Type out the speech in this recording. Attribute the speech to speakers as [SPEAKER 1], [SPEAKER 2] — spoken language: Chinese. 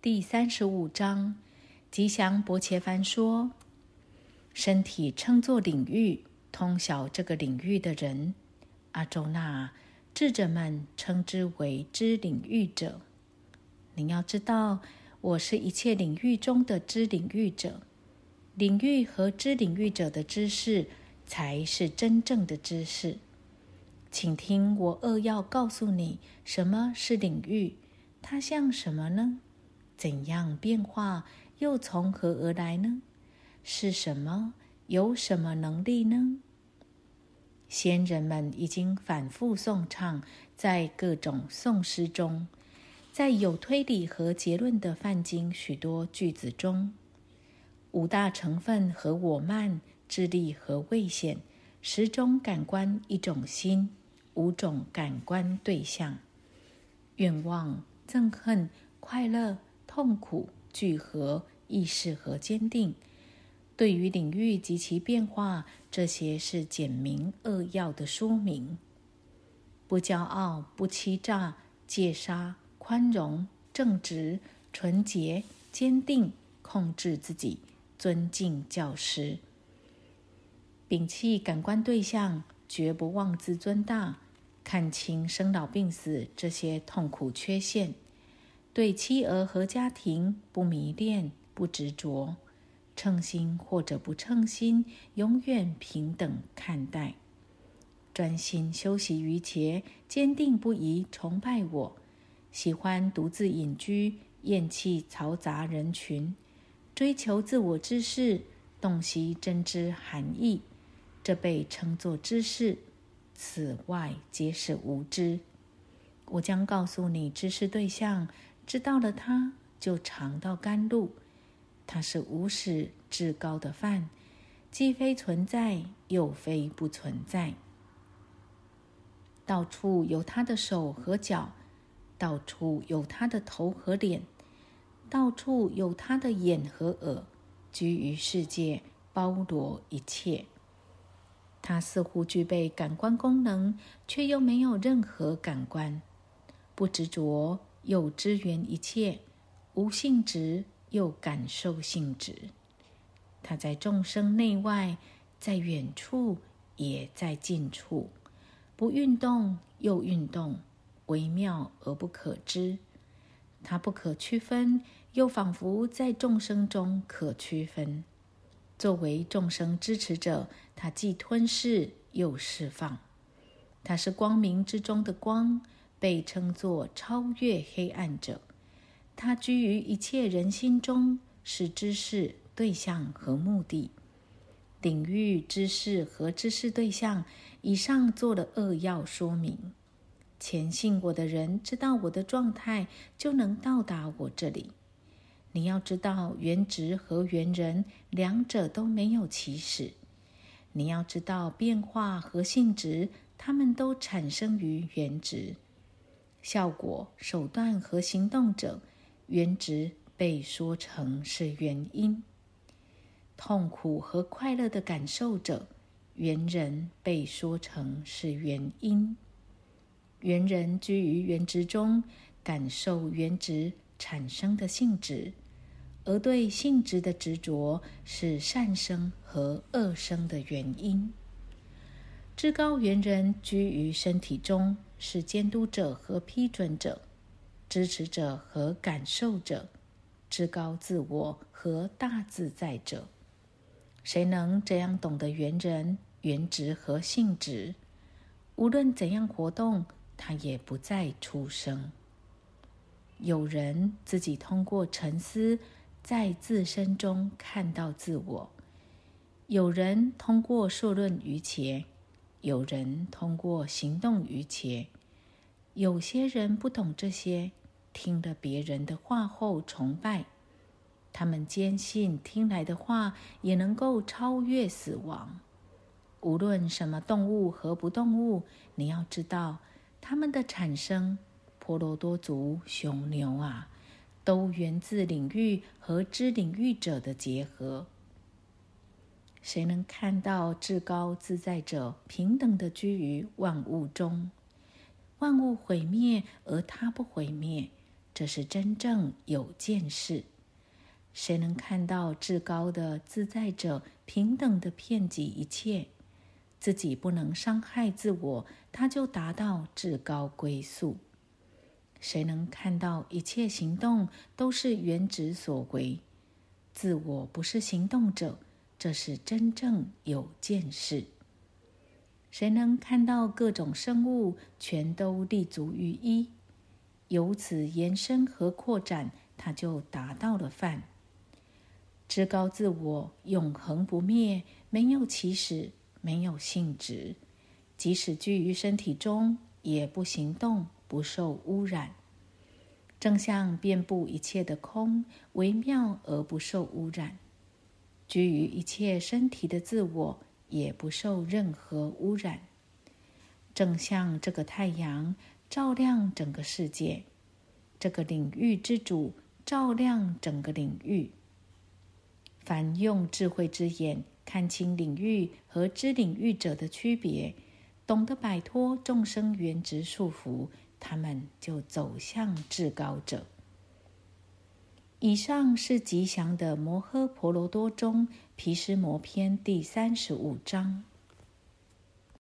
[SPEAKER 1] 第三十五章，吉祥伯切凡说：“身体称作领域，通晓这个领域的人，阿周那智者们称之为知领域者。你要知道，我是一切领域中的知领域者。领域和知领域者的知识，才是真正的知识。请听我扼要告诉你，什么是领域，它像什么呢？”怎样变化？又从何而来呢？是什么？有什么能力呢？先人们已经反复颂唱，在各种颂诗中，在有推理和结论的梵经许多句子中，五大成分和我慢、智力和危险，十种感官一种心，五种感官对象，愿望、憎恨、快乐。痛苦、聚合、意识和坚定，对于领域及其变化，这些是简明扼要的说明。不骄傲、不欺诈、戒杀、宽容、正直、纯洁、坚定、控制自己、尊敬教师、摒弃感官对象，绝不妄自尊大，看清生老病死这些痛苦缺陷。对妻儿和家庭不迷恋、不执着，称心或者不称心，永远平等看待。专心修习于劫，坚定不移崇拜我。喜欢独自隐居，厌弃嘈杂人群，追求自我知识，洞悉真知含义，这被称作知识。此外皆是无知。我将告诉你知识对象。知道了，它就尝到甘露。它是无始至高的饭，既非存在，又非不存在。到处有他的手和脚，到处有他的头和脸，到处有他的眼和耳，居于世界，包罗一切。他似乎具备感官功能，却又没有任何感官，不执着。又支援一切，无性质又感受性质。他在众生内外，在远处也在近处，不运动又运动，微妙而不可知。他不可区分，又仿佛在众生中可区分。作为众生支持者，他既吞噬又释放。他是光明之中的光。被称作超越黑暗者，他居于一切人心中，是知识对象和目的、领域、知识和知识对象。以上做了扼要说明。虔信我的人知道我的状态，就能到达我这里。你要知道，原值和原人两者都没有起始。你要知道，变化和性质，它们都产生于原值。效果、手段和行动者，原值被说成是原因；痛苦和快乐的感受者，原人被说成是原因。原人居于原值中，感受原值产生的性质，而对性质的执着是善生和恶生的原因。至高原人居于身体中。是监督者和批准者，支持者和感受者，至高自我和大自在者。谁能这样懂得原人、原值和性质？无论怎样活动，他也不再出生。有人自己通过沉思，在自身中看到自我；有人通过受论于前。有人通过行动于前，有些人不懂这些，听了别人的话后崇拜，他们坚信听来的话也能够超越死亡。无论什么动物和不动物，你要知道，它们的产生，婆罗多族雄牛啊，都源自领域和知领域者的结合。谁能看到至高自在者平等的居于万物中？万物毁灭而他不毁灭，这是真正有见识。谁能看到至高的自在者平等的遍及一切，自己不能伤害自我，他就达到至高归宿。谁能看到一切行动都是原旨所为，自我不是行动者，这是真正有见识。谁能看到各种生物全都立足于一，由此延伸和扩展，他就达到了梵。至高自我永恒不灭，没有起始，没有性质，即使居于身体中，也不行动，不受污染。正像遍布一切的空，微妙而不受污染。居于一切身体的自我，也不受任何污染。正像这个太阳照亮整个世界，这个领域之主照亮整个领域。凡用智慧之眼看清领域和知领域者的区别，懂得摆脱众生原执束缚，他们就走向至高者。以上是吉祥的摩诃婆罗多中毗湿摩篇第三十五章。